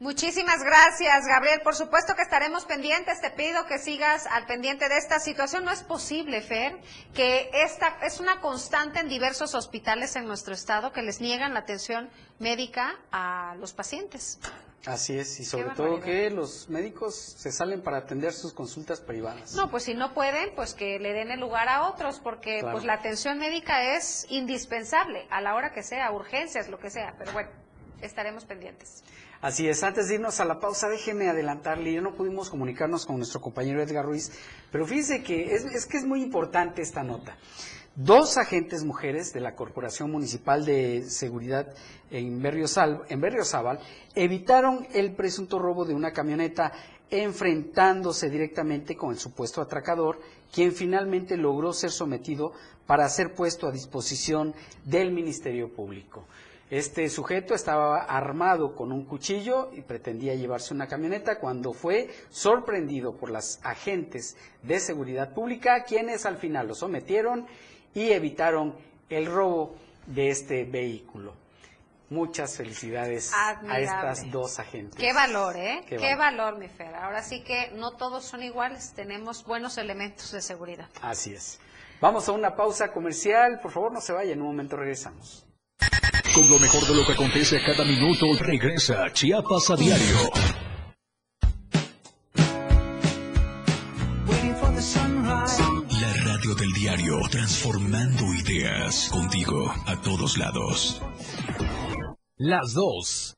Muchísimas gracias, Gabriel. Por supuesto que estaremos pendientes. Te pido que sigas al pendiente de esta situación. No es posible, Fer, que esta es una constante en diversos hospitales en nuestro estado que les niegan la atención médica a los pacientes. Así es, y sobre todo que los médicos se salen para atender sus consultas privadas. No, pues si no pueden, pues que le den el lugar a otros, porque pues la atención médica es indispensable a la hora que sea, urgencias, lo que sea. Pero bueno, estaremos pendientes. Así es, antes de irnos a la pausa, déjeme adelantarle, ya no pudimos comunicarnos con nuestro compañero Edgar Ruiz, pero fíjese que es, que es muy importante esta nota. Dos agentes mujeres de la Corporación Municipal de Seguridad en Berriozábal, evitaron el presunto robo de una camioneta enfrentándose directamente con el supuesto atracador, quien finalmente logró ser sometido para ser puesto a disposición del Ministerio Público. Este sujeto estaba armado con un cuchillo y pretendía llevarse una camioneta cuando fue sorprendido por las agentes de seguridad pública, quienes al final lo sometieron y evitaron el robo de este vehículo. Muchas felicidades a estas dos agentes. Qué valor, ¿eh? Qué, valor. mi Fer. Ahora sí que no todos son iguales, tenemos buenos elementos de seguridad. Así es. Vamos a una pausa comercial, por favor no se vayan, en un momento regresamos. Con lo mejor de lo que acontece a cada minuto, regresa Chiapas a diario. La radio del diario, transformando ideas contigo a todos lados. Las dos,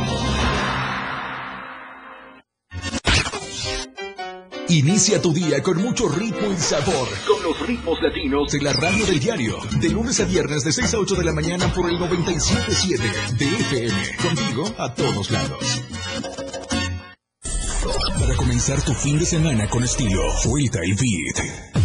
Inicia tu día con mucho ritmo y sabor. Con los ritmos latinos de la radio del diario. De lunes a viernes de 6 a 8 de la mañana por el 97.7 de FM. Contigo a todos lados. Para comenzar tu fin de semana con estilo, Suelta y Beat.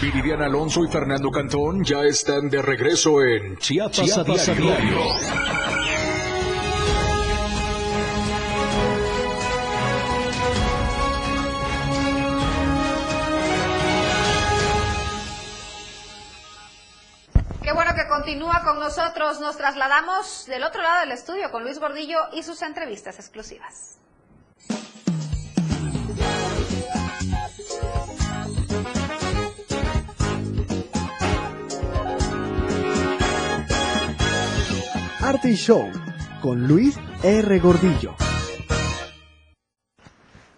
Viridiana Alonso y Fernando Cantón ya están de regreso en Chiapas, Chiapas a a diario. diario. Qué bueno que continúa con nosotros. Nos trasladamos del otro lado del estudio con Luis Gordillo y sus entrevistas exclusivas. Arte y Show con Luis R. Gordillo.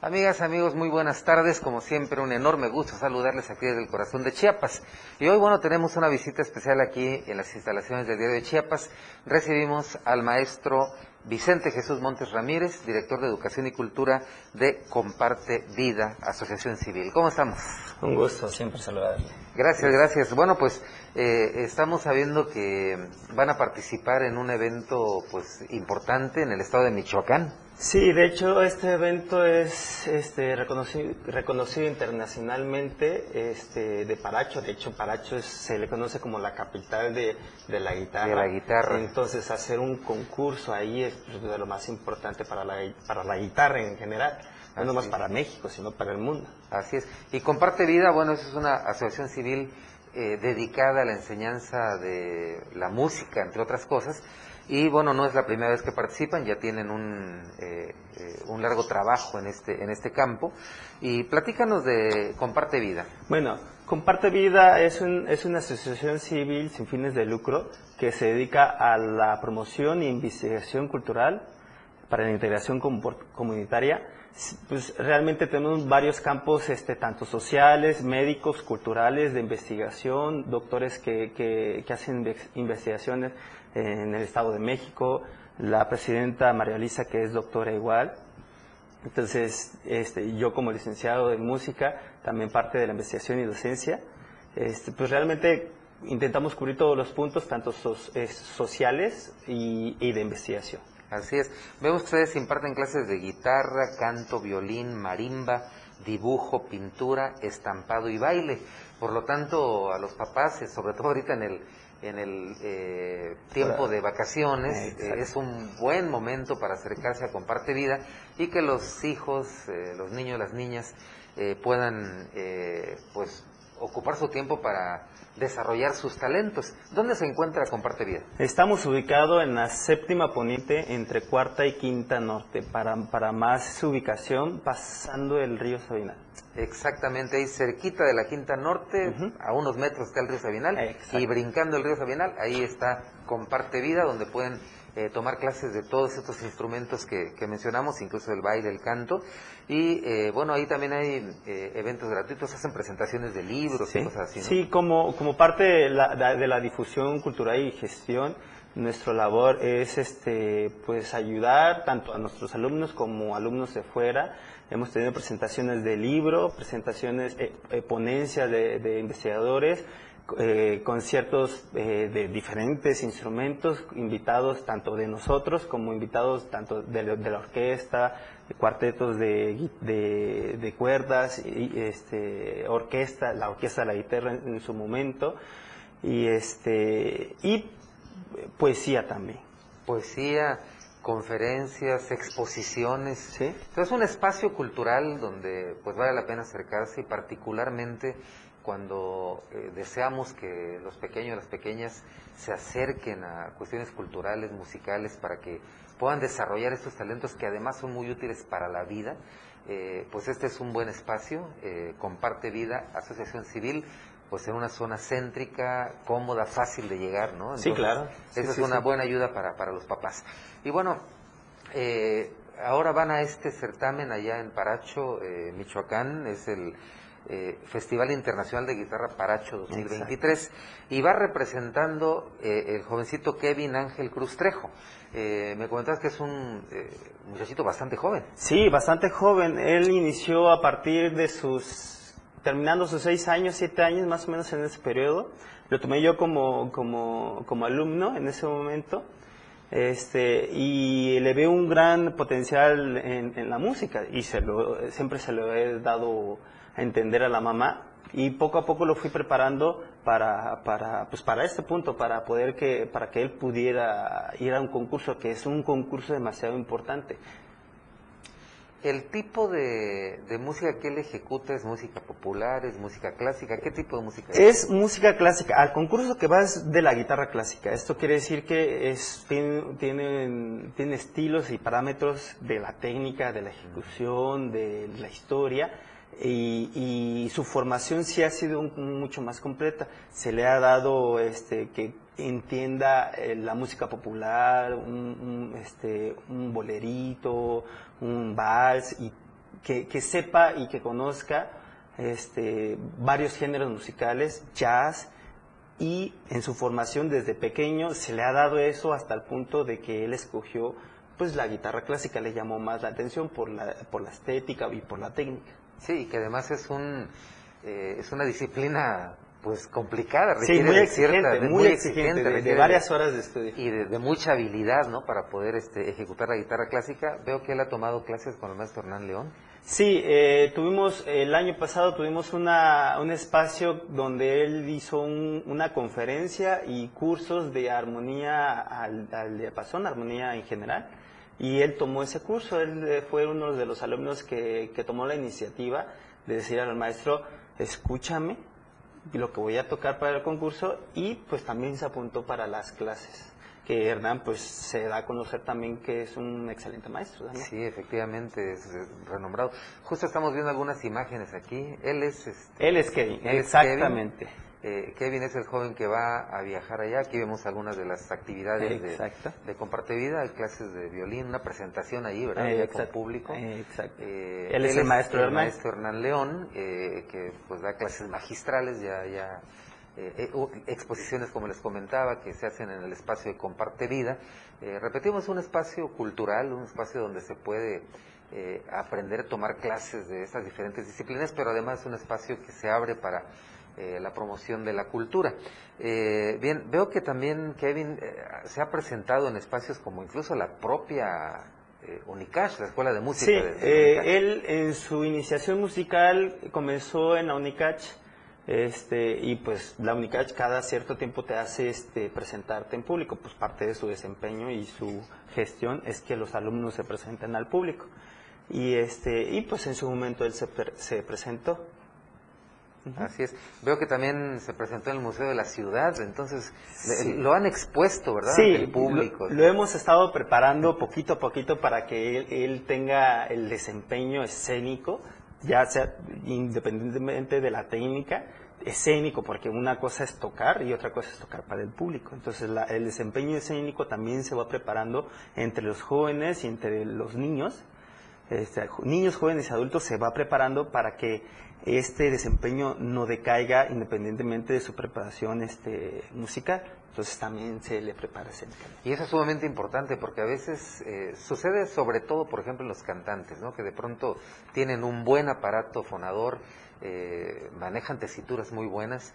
Amigas, amigos, muy buenas tardes. Como siempre, un enorme gusto saludarles aquí desde el corazón de Chiapas. Y hoy, bueno, tenemos una visita especial aquí en las instalaciones del Diario de Chiapas. Recibimos al maestro Vicente Jesús Montes Ramírez, director de Educación y Cultura de Comparte Vida, Asociación Civil. ¿Cómo estamos? Un gusto siempre saludarle. Gracias, gracias. Bueno, pues eh, estamos sabiendo que van a participar en un evento pues importante en el estado de Michoacán. Sí, de hecho este evento es este, reconocido, reconocido internacionalmente este, de Paracho. De hecho, Paracho es- se le conoce como la capital de, de la guitarra. De la guitarra. Entonces, hacer un concurso ahí es pues, de lo más importante para la, para la guitarra en general. No Así nomás es. para México, sino para el mundo. Así es. Y Comparte Vida, bueno, eso es una asociación civil eh, dedicada a la enseñanza de la música, entre otras cosas. Y bueno, no es la primera vez que participan, ya tienen un, eh, eh, un largo trabajo en este, en este campo. Y platícanos de Comparte Vida. Bueno, Comparte Vida es, un- es una asociación civil sin fines de lucro que se dedica a la promoción e investigación cultural para la integración comunitaria. Pues realmente tenemos varios campos, este, tanto sociales, médicos, culturales, de investigación, doctores que, que- hacen inve- investigaciones en el Estado de México, la presidenta María Elisa, que es doctora igual, entonces, este, yo como licenciado en música, también parte de la investigación y docencia, este, pues realmente intentamos cubrir todos los puntos, tanto eh, sociales y, y de investigación. Así es. Que ustedes imparten clases de guitarra, canto, violín, marimba, dibujo, pintura, estampado y baile. Por lo tanto, a los papás, eh, sobre todo ahorita en el en el eh, tiempo de vacaciones es un buen momento para acercarse a Comparte Vida y que los hijos, los niños, las niñas puedan pues ocupar su tiempo para desarrollar sus talentos. ¿Dónde se encuentra Comparte Vida? Estamos ubicados en la séptima poniente entre cuarta y quinta norte, para, para más ubicación pasando el río Sabinal. Exactamente, ahí cerquita de la quinta norte, a unos metros está el río Sabinal, y brincando el río Sabinal, ahí está Comparte Vida, donde pueden eh, tomar clases de todos estos instrumentos que, mencionamos, incluso el baile, el canto. Y eh, bueno, ahí también hay eh, eventos gratuitos, hacen presentaciones de libros sí. y cosas así. Sí, como, como parte de la, de la difusión cultural y gestión, nuestra labor es este pues ayudar tanto a nuestros alumnos como alumnos de fuera. Hemos tenido presentaciones de libro, presentaciones, ponencias de, de investigadores, eh, conciertos eh, de diferentes instrumentos, invitados tanto de nosotros como invitados tanto de, la orquesta, cuartetos de, de, cuerdas, y, este, orquesta, la orquesta de la guitarra en, su momento, y, este, y poesía también. Poesía, conferencias, exposiciones. Entonces es un espacio cultural donde pues vale la pena acercarse y particularmente cuando eh, deseamos que los pequeños y las pequeñas se acerquen a cuestiones culturales, musicales, para que puedan desarrollar estos talentos que además son muy útiles para la vida, eh, pues este es un buen espacio, eh, comparte vida, asociación civil, pues en una zona céntrica, cómoda, fácil de llegar, ¿no? sí, claro. esa es una buena ayuda para, para los papás. Y bueno, ahora van a este certamen allá en Paracho, Michoacán, es el eh, Festival Internacional de Guitarra Paracho 2023 y va representando eh, el jovencito Kevin Ángel Cruz Trejo. Eh, me comentabas que es un muchachito bastante joven. Sí, bastante joven. Él inició a partir de sus, terminando sus seis años, siete años más o menos en ese periodo. Lo tomé yo como, como, como alumno en ese momento este y le veo un gran potencial en, en la música y se lo, siempre se lo he dado a entender a la mamá y poco a poco lo fui preparando para, para, pues para este punto, para poder que, para que él pudiera ir a un concurso, que es un concurso demasiado importante. El tipo de, de, música que él ejecuta es música popular, es música clásica. ¿Qué tipo de música es? Es música clásica. Al concurso que va es de la guitarra clásica. Esto quiere decir que es, tiene, tiene, tiene estilos y parámetros de la técnica, de la ejecución, de la historia y, su formación sí ha sido mucho más completa. Se le ha dado este, que entienda eh, la música popular, un, este, un bolerito, un vals, y que, sepa y que conozca este, varios géneros musicales, jazz, y en su formación desde pequeño se le ha dado eso hasta el punto de que él escogió pues la guitarra clásica le llamó más la atención por la, por la estética y por la técnica. Sí, que además es un eh, es una disciplina pues complicada, requiere muy exigente, muy, exigente, de, varias horas de estudio. Y de, mucha habilidad, ¿no? Para poder este, ejecutar la guitarra clásica. Veo que él ha tomado clases con el maestro Hernán León. Sí, eh, tuvimos, el año pasado tuvimos una, un espacio donde él hizo una conferencia y cursos de armonía al, al diapasón, armonía en general y él tomó ese curso, él eh, fue uno de los alumnos que, que tomó la iniciativa de decir al maestro, escúchame lo que voy a tocar para el concurso y pues también se apuntó para las clases que Hernán pues se da a conocer también que es un excelente maestro. Sí, efectivamente, es renombrado. Justo estamos viendo algunas imágenes aquí. Él es... Este, él es Kevin, exactamente. Eh, Kevin es el joven que va a viajar allá. Aquí vemos algunas de las actividades de, de, Comparte Vida. Hay clases de violín, una presentación allí, ¿verdad? con público. Exacto. Eh, él es el maestro Hernán. maestro Hernán León, eh, que pues da clases magistrales, ya, ya exposiciones como les comentaba, que se hacen en el espacio de Comparte Vida. repetimos, un espacio cultural, un espacio donde se puede aprender a tomar clases de esas diferentes disciplinas, pero además un espacio que se abre para eh, la promoción de la cultura. Eh, bien, veo que también Kevin eh, se ha presentado en espacios como incluso la propia eh, Unicash, la escuela de música. Sí, de- de eh, Unicash. él en su iniciación musical comenzó en la Unicach, este, y pues la Unicach cada cierto tiempo te hace este, presentarte en público, pues parte de su desempeño y su gestión es que los alumnos se presenten al público. Y, este, y pues en su momento él se, se presentó. Así es. Veo que también se presentó en el Museo de la Ciudad, entonces le- lo han expuesto, ¿verdad? Sí, el público. Lo, lo hemos estado preparando poquito a poquito para que él, él tenga el desempeño escénico, ya sea independientemente de la técnica, escénico, porque una cosa es tocar y otra cosa es tocar para el público. Entonces la- el desempeño escénico también se va preparando entre los jóvenes y entre los niños. Este, niños, jóvenes y adultos se va preparando para que este desempeño no decaiga independientemente de su preparación este, musical. Entonces también se le prepara escénicamente. Y eso es sumamente importante porque a veces eh, sucede sobre todo, por ejemplo, en los cantantes, ¿no? que de pronto tienen un buen aparato fonador, eh, manejan tesituras muy buenas,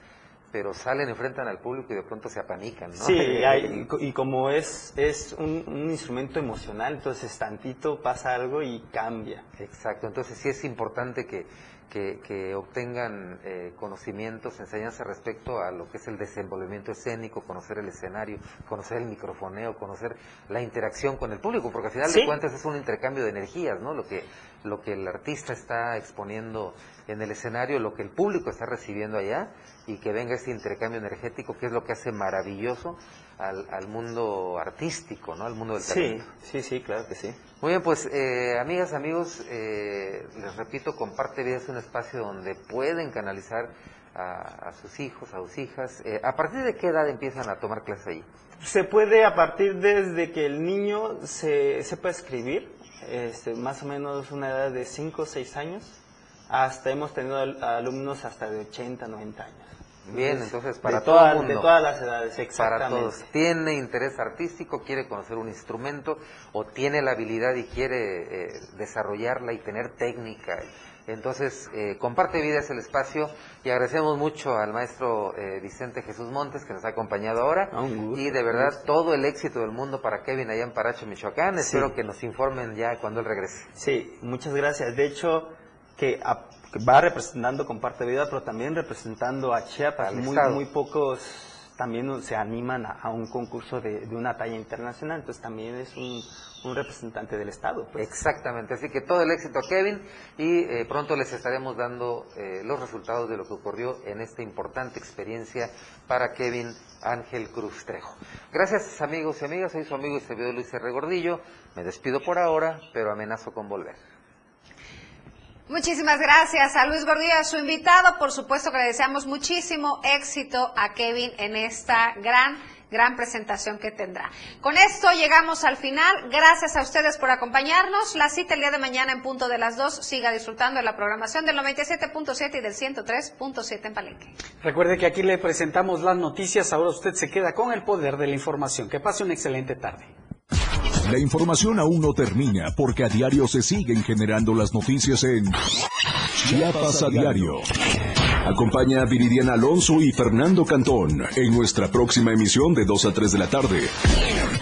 pero salen, enfrentan al público y de pronto se apanican. ¿no? Sí, hay- y co- y como es, es un, un instrumento emocional, entonces tantito pasa algo y cambia. Exacto, entonces sí es importante que, que, que obtengan eh, conocimientos, enseñanza respecto a lo que es el desenvolvimiento escénico, conocer el escenario, conocer el microfoneo, conocer la interacción con el público, porque al final Sí. de cuentas es un intercambio de energías, ¿no? Lo que, lo que el artista está exponiendo en el escenario, lo que el público está recibiendo allá, y que venga este intercambio energético, que es lo que hace maravilloso al, al mundo artístico, ¿no? Al mundo del Sí, talento. sí, sí, claro que sí. Muy bien, pues eh, amigas, amigos, eh, les repito, Comparte Vida es un espacio donde pueden canalizar a, a sus hijos, a sus hijas. Eh, ¿A partir de qué edad empiezan a tomar clases ahí? Se puede a partir desde que el niño se sepa escribir, este, más o menos una edad de 5 o 6 años, hasta hemos tenido al- alumnos hasta de 80, 90 años. Bien, entonces para de todo toda- el mundo. De todas las edades, Para exactamente. todos. Tiene interés artístico, quiere conocer un instrumento o tiene la habilidad y quiere eh, desarrollarla y tener técnica. Entonces, eh, Comparte Vida es el espacio y agradecemos mucho al maestro eh, Vicente Jesús Montes que nos ha acompañado ahora. y de verdad, todo el éxito del mundo para Kevin allá en Paracho, Michoacán. Sí. Espero que nos informen ya cuando él regrese. Sí, muchas gracias. De hecho, que, a- que va representando Comparte Vida, pero también representando a Chiapas. Muy, muy pocos también se animan a, a un concurso de, de una talla internacional, entonces también es un, un representante del Estado. pues. Exactamente, así que todo el éxito a Kevin y eh, pronto les estaremos dando eh, los resultados de lo que ocurrió en esta importante experiencia para Kevin Ángel Cruz Trejo. Gracias amigos y amigas, soy su amigo y servidor Luis R. Gordillo, me despido por ahora, pero amenazo con volver. Muchísimas gracias a Luis Gordillo, su invitado. Por supuesto que le deseamos muchísimo éxito a Kevin en esta gran, gran presentación que tendrá. Con esto llegamos al final. Gracias a ustedes por acompañarnos. La cita el día de mañana en punto de las 2. Siga disfrutando de la programación del 97.7 y del 103.7 en Palenque. Recuerde que aquí le presentamos las noticias, ahora usted se queda con el poder de la información. Que pase una excelente tarde. La información aún no termina porque a diario se siguen generando las noticias en Chiapas a diario. Acompaña a Viridiana Alonso y Fernando Cantón en nuestra próxima emisión de 2 a 3 de la tarde.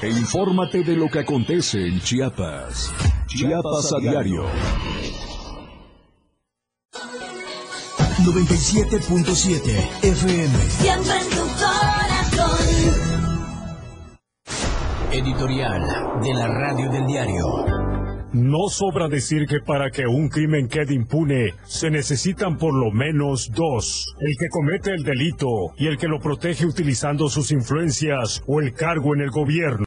E infórmate de lo que acontece en Chiapas. Chiapas a diario. 97.7 FM. Siempre Editorial de la Radio del Diario. No sobra decir que para que un crimen quede impune se necesitan por lo menos dos, el que comete el delito y el que lo protege utilizando sus influencias o el cargo en el gobierno.